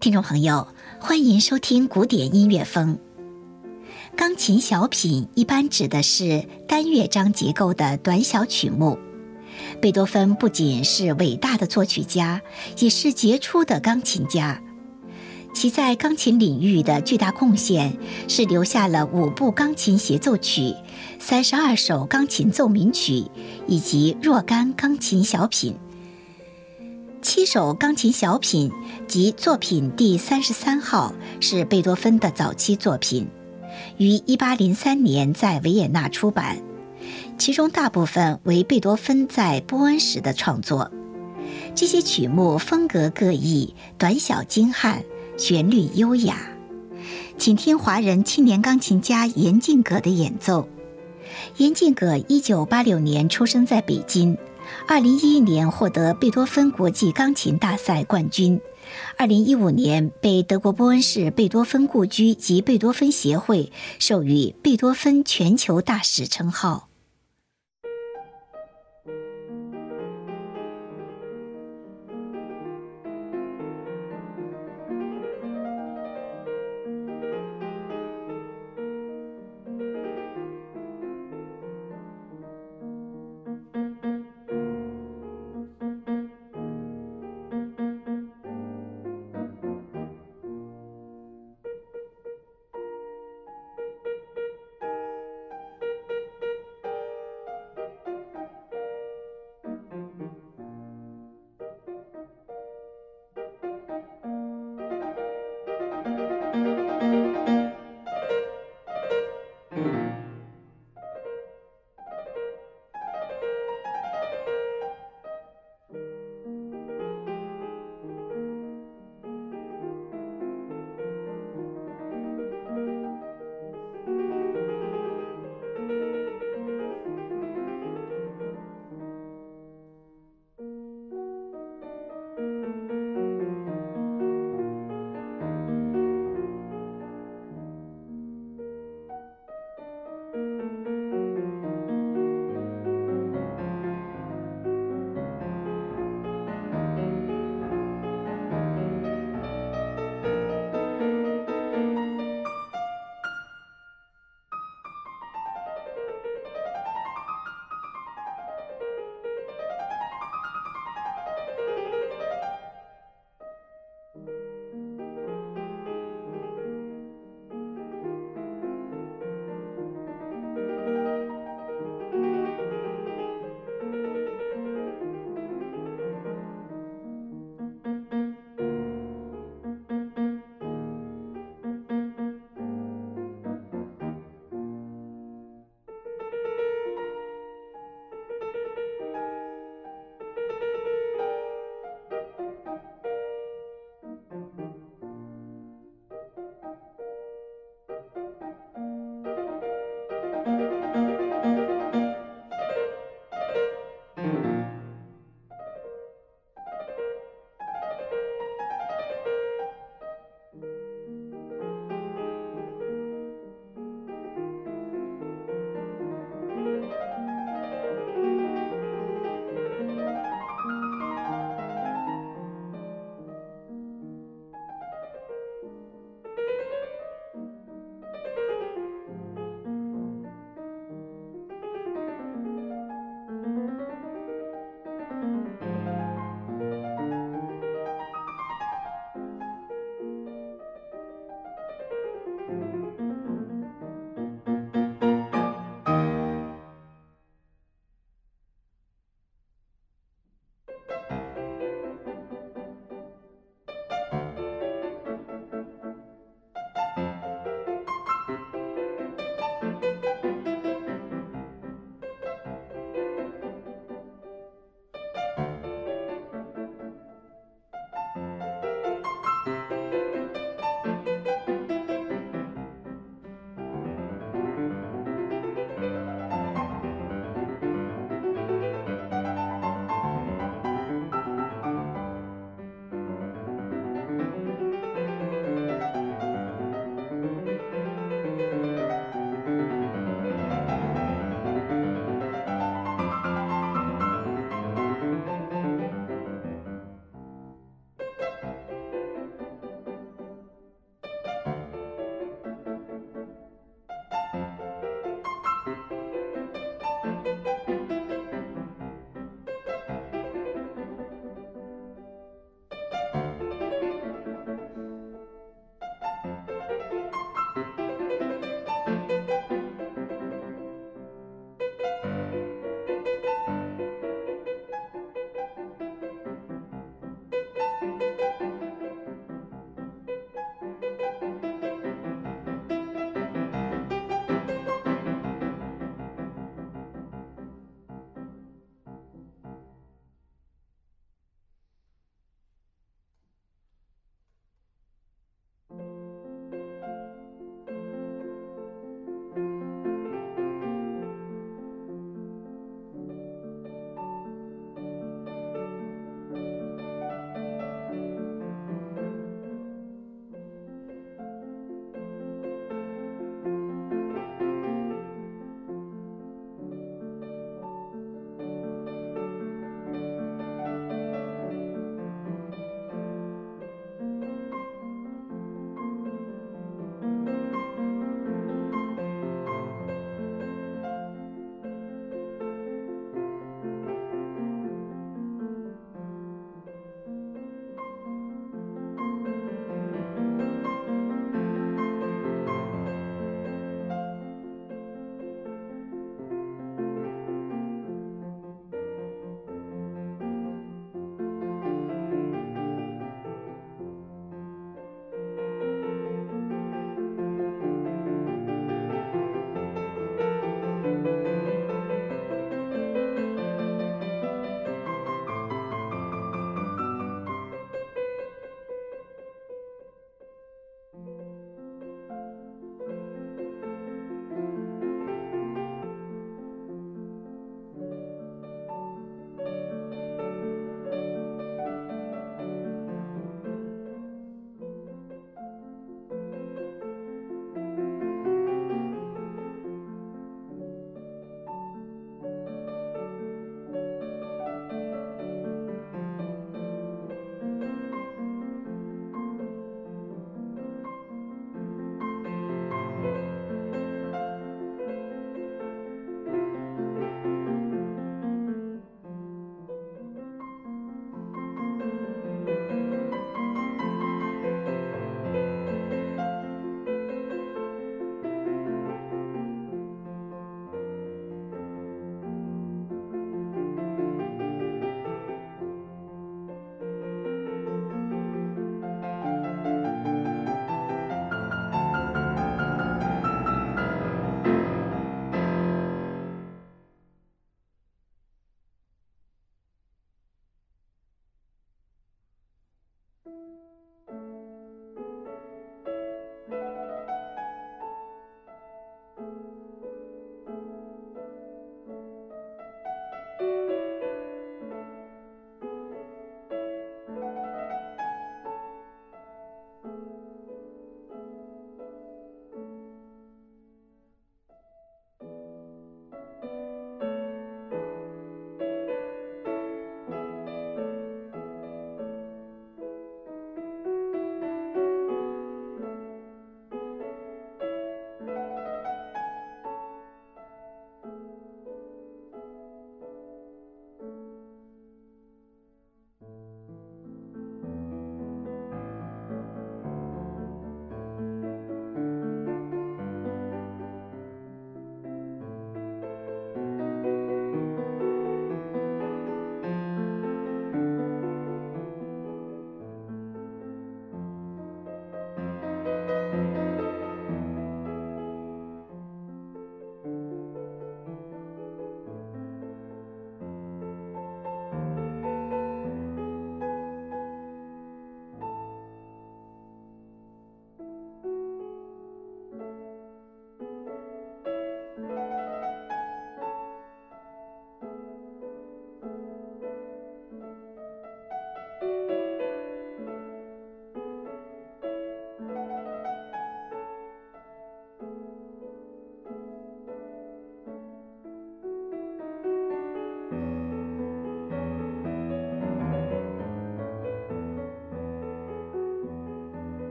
听众朋友，欢迎收听古典音乐风。钢琴小品一般指的是单乐章结构的短小曲目。贝多芬不仅是伟大的作曲家，也是杰出的钢琴家。其在钢琴领域的巨大贡献是留下了五部钢琴协奏曲、三十二首钢琴奏鸣曲以及若干钢琴小品。七首钢琴小品及作品第三十三号是贝多芬的早期作品，于一八零三年在维也纳出版，其中大部分为贝多芬在波恩时的创作。这些曲目风格各异，短小精悍，旋律优雅。请听华人青年钢琴家严静葛的演奏。严静葛一九八六年出生在北京。二零一一年获得贝多芬国际钢琴大赛冠军，二零一五年被德国波恩市贝多芬故居及贝多芬协会授予贝多芬全球大使称号。